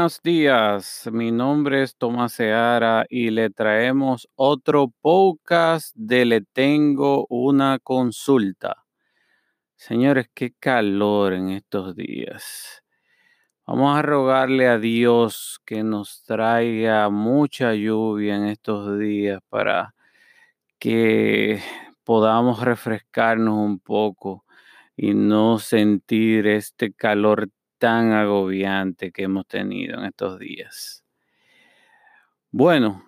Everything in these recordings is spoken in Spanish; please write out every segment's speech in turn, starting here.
Buenos días, mi nombre es Tomás Seara y le traemos otro podcast de Le Tengo una consulta. Señores, qué calor en estos días. Vamos a rogarle a Dios que nos traiga mucha lluvia en estos días para que podamos refrescarnos un poco y no sentir este calor tan agobiante que hemos tenido en estos días. Bueno,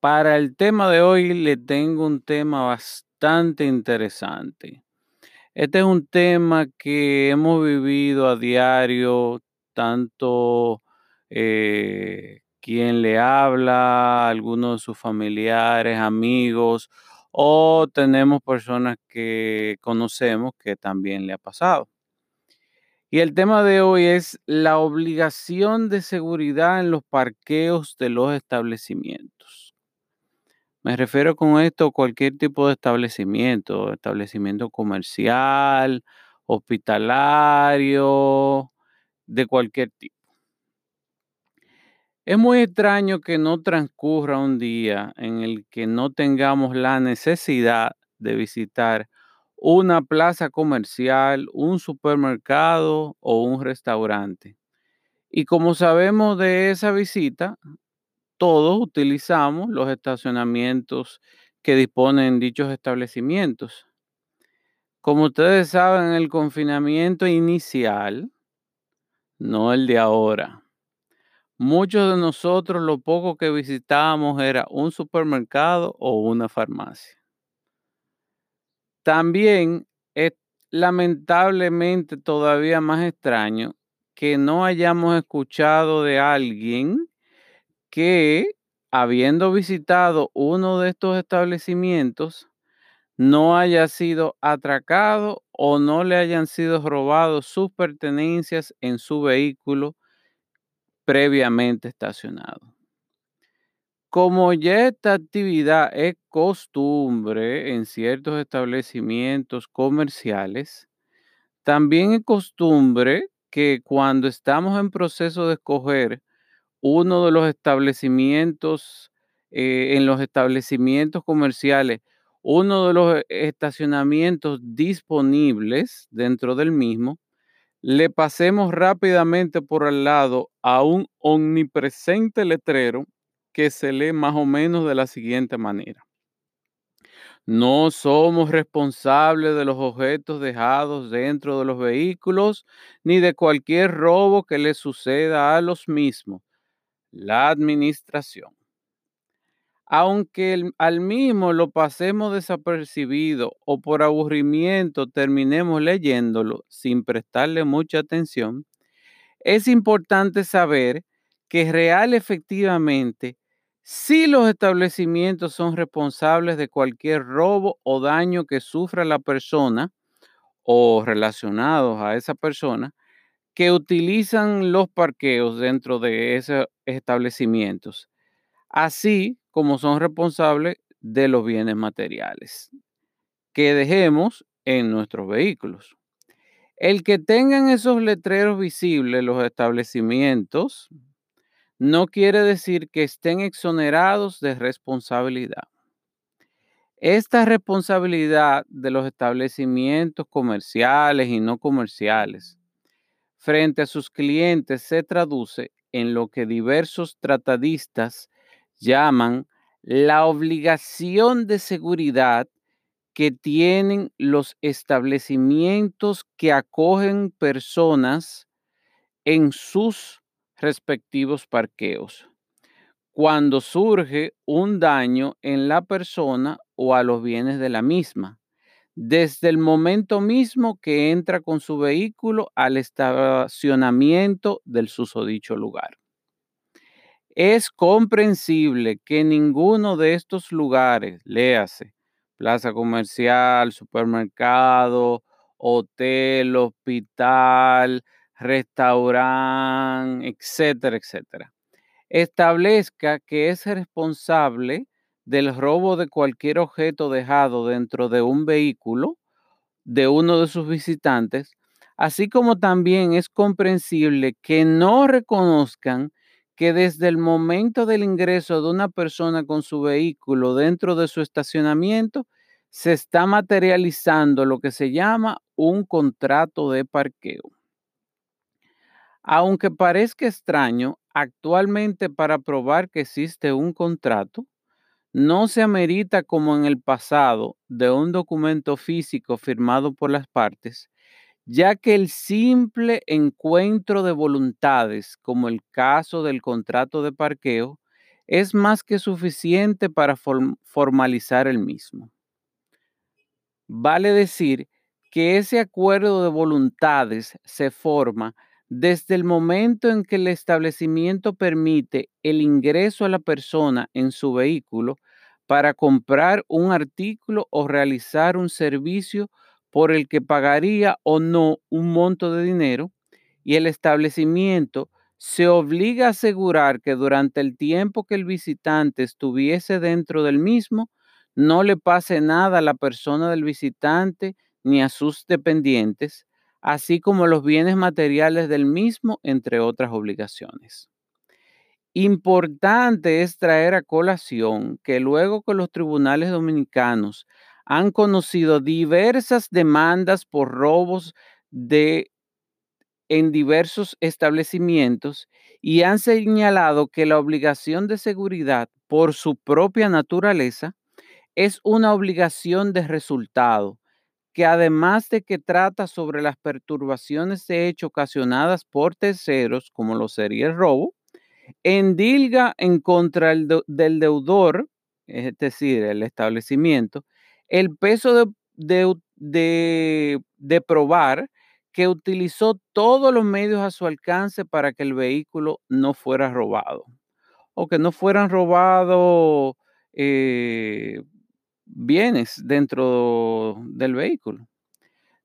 para el tema de hoy le tengo un tema bastante interesante. Este es un tema que hemos vivido a diario, tanto eh, quien le habla, algunos de sus familiares, amigos, o tenemos personas que conocemos que también le ha pasado. Y el tema de hoy es la obligación de seguridad en los parqueos de los establecimientos. Me refiero con esto a cualquier tipo de establecimiento, establecimiento comercial, hospitalario, de cualquier tipo. Es muy extraño que no transcurra un día en el que no tengamos la necesidad de visitar una plaza comercial, un supermercado o un restaurante. Y como sabemos de esa visita, todos utilizamos los estacionamientos que disponen dichos establecimientos. Como ustedes saben, el confinamiento inicial, no el de ahora, muchos de nosotros lo poco que visitábamos era un supermercado o una farmacia. También es lamentablemente todavía más extraño que no hayamos escuchado de alguien que, habiendo visitado uno de estos establecimientos, no haya sido atracado o no le hayan sido robados sus pertenencias en su vehículo previamente estacionado. Como ya esta actividad es costumbre en ciertos establecimientos comerciales, también es costumbre que cuando estamos en proceso de escoger uno de los establecimientos, eh, en los establecimientos comerciales, uno de los estacionamientos disponibles dentro del mismo, le pasemos rápidamente por al lado a un omnipresente letrero que se lee más o menos de la siguiente manera. No somos responsables de los objetos dejados dentro de los vehículos ni de cualquier robo que le suceda a los mismos. La administración. Aunque al mismo lo pasemos desapercibido o por aburrimiento terminemos leyéndolo sin prestarle mucha atención, es importante saber que real efectivamente si los establecimientos son responsables de cualquier robo o daño que sufra la persona o relacionados a esa persona que utilizan los parqueos dentro de esos establecimientos, así como son responsables de los bienes materiales que dejemos en nuestros vehículos. El que tengan esos letreros visibles los establecimientos no quiere decir que estén exonerados de responsabilidad. Esta responsabilidad de los establecimientos comerciales y no comerciales frente a sus clientes se traduce en lo que diversos tratadistas llaman la obligación de seguridad que tienen los establecimientos que acogen personas en sus respectivos parqueos. Cuando surge un daño en la persona o a los bienes de la misma, desde el momento mismo que entra con su vehículo al estacionamiento del susodicho lugar. Es comprensible que ninguno de estos lugares, léase, plaza comercial, supermercado, hotel, hospital, restaurante, etcétera, etcétera. Establezca que es responsable del robo de cualquier objeto dejado dentro de un vehículo de uno de sus visitantes, así como también es comprensible que no reconozcan que desde el momento del ingreso de una persona con su vehículo dentro de su estacionamiento, se está materializando lo que se llama un contrato de parqueo. Aunque parezca extraño, actualmente para probar que existe un contrato, no se amerita como en el pasado de un documento físico firmado por las partes, ya que el simple encuentro de voluntades, como el caso del contrato de parqueo, es más que suficiente para formalizar el mismo. Vale decir que ese acuerdo de voluntades se forma desde el momento en que el establecimiento permite el ingreso a la persona en su vehículo para comprar un artículo o realizar un servicio por el que pagaría o no un monto de dinero y el establecimiento se obliga a asegurar que durante el tiempo que el visitante estuviese dentro del mismo, no le pase nada a la persona del visitante ni a sus dependientes, así como los bienes materiales del mismo, entre otras obligaciones. Importante es traer a colación que luego que los tribunales dominicanos han conocido diversas demandas por robos de en diversos establecimientos y han señalado que la obligación de seguridad por su propia naturaleza es una obligación de resultado que además de que trata sobre las perturbaciones de hecho ocasionadas por terceros, como lo sería el robo, endilga en contra del deudor, es decir, el establecimiento, el peso de, de probar que utilizó todos los medios a su alcance para que el vehículo no fuera robado o que no fueran robados eh, bienes dentro del vehículo.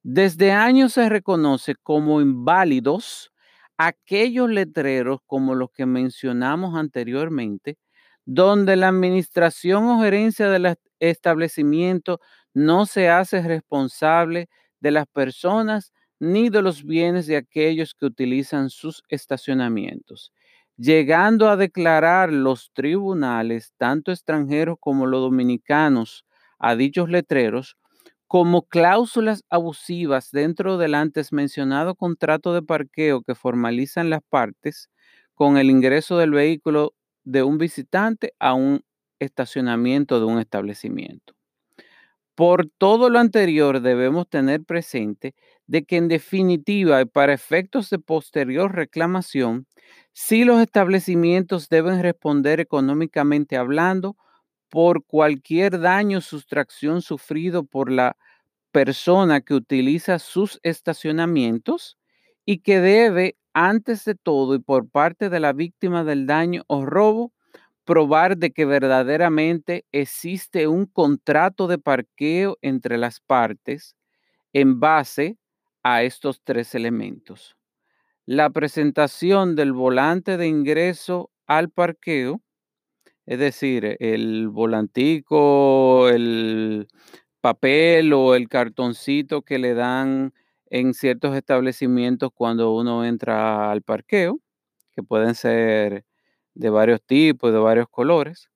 Desde años se reconoce como inválidos aquellos letreros como los que mencionamos anteriormente, donde la administración o gerencia del establecimiento no se hace responsable de las personas ni de los bienes de aquellos que utilizan sus estacionamientos, llegando a declarar los tribunales, tanto extranjeros como los dominicanos, a dichos letreros como cláusulas abusivas dentro del antes mencionado contrato de parqueo que formalizan las partes con el ingreso del vehículo de un visitante a un estacionamiento de un establecimiento. Por todo lo anterior debemos tener presente de que en definitiva y para efectos de posterior reclamación, si los establecimientos deben responder económicamente hablando por cualquier daño o sustracción sufrido por la persona que utiliza sus estacionamientos y que debe, antes de todo y por parte de la víctima del daño o robo, probar de que verdaderamente existe un contrato de parqueo entre las partes en base a estos tres elementos. La presentación del volante de ingreso al parqueo, es decir, el volantico, el papel o el cartoncito que le dan en ciertos establecimientos cuando uno entra al parqueo, que pueden ser de varios tipos, de varios colores.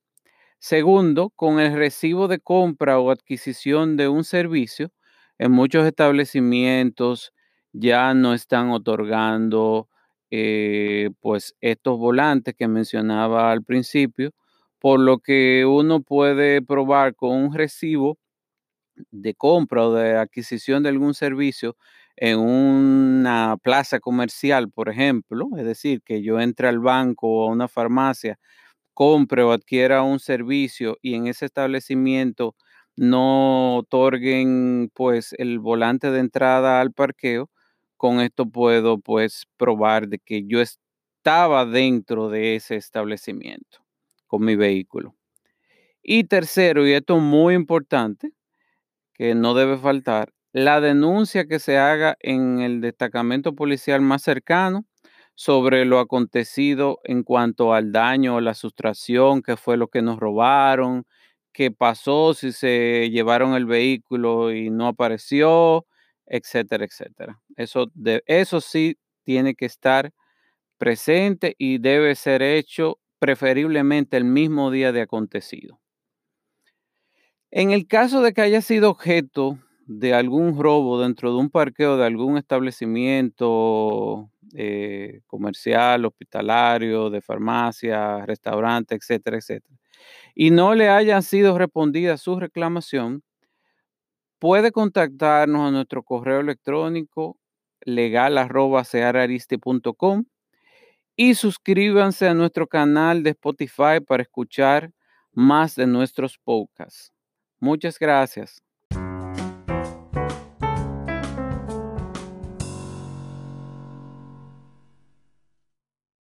Segundo, con el recibo de compra o adquisición de un servicio, en muchos establecimientos ya no están otorgando eh, pues estos volantes que mencionaba al principio, por lo que uno puede probar con un recibo de compra o de adquisición de algún servicio en una plaza comercial, por ejemplo, es decir, que yo entre al banco o a una farmacia, compre o adquiera un servicio y en ese establecimiento no otorguen pues el volante de entrada al parqueo, con esto puedo pues probar de que yo estaba dentro de ese establecimiento con mi vehículo. Y tercero, y esto es muy importante, que no debe faltar, la denuncia que se haga en el destacamento policial más cercano sobre lo acontecido en cuanto al daño o la sustracción, qué fue lo que nos robaron, qué pasó, si se llevaron el vehículo y no apareció, etcétera, etcétera. Eso, de, eso sí tiene que estar presente y debe ser hecho preferiblemente el mismo día de acontecido. En el caso de que haya sido objeto de algún robo dentro de un parqueo de algún establecimiento eh, comercial, hospitalario, de farmacia, restaurante, etcétera, etcétera, y no le haya sido respondida su reclamación, puede contactarnos a nuestro correo electrónico legal.seararisti.com y suscríbanse a nuestro canal de Spotify para escuchar más de nuestros podcasts. Muchas gracias.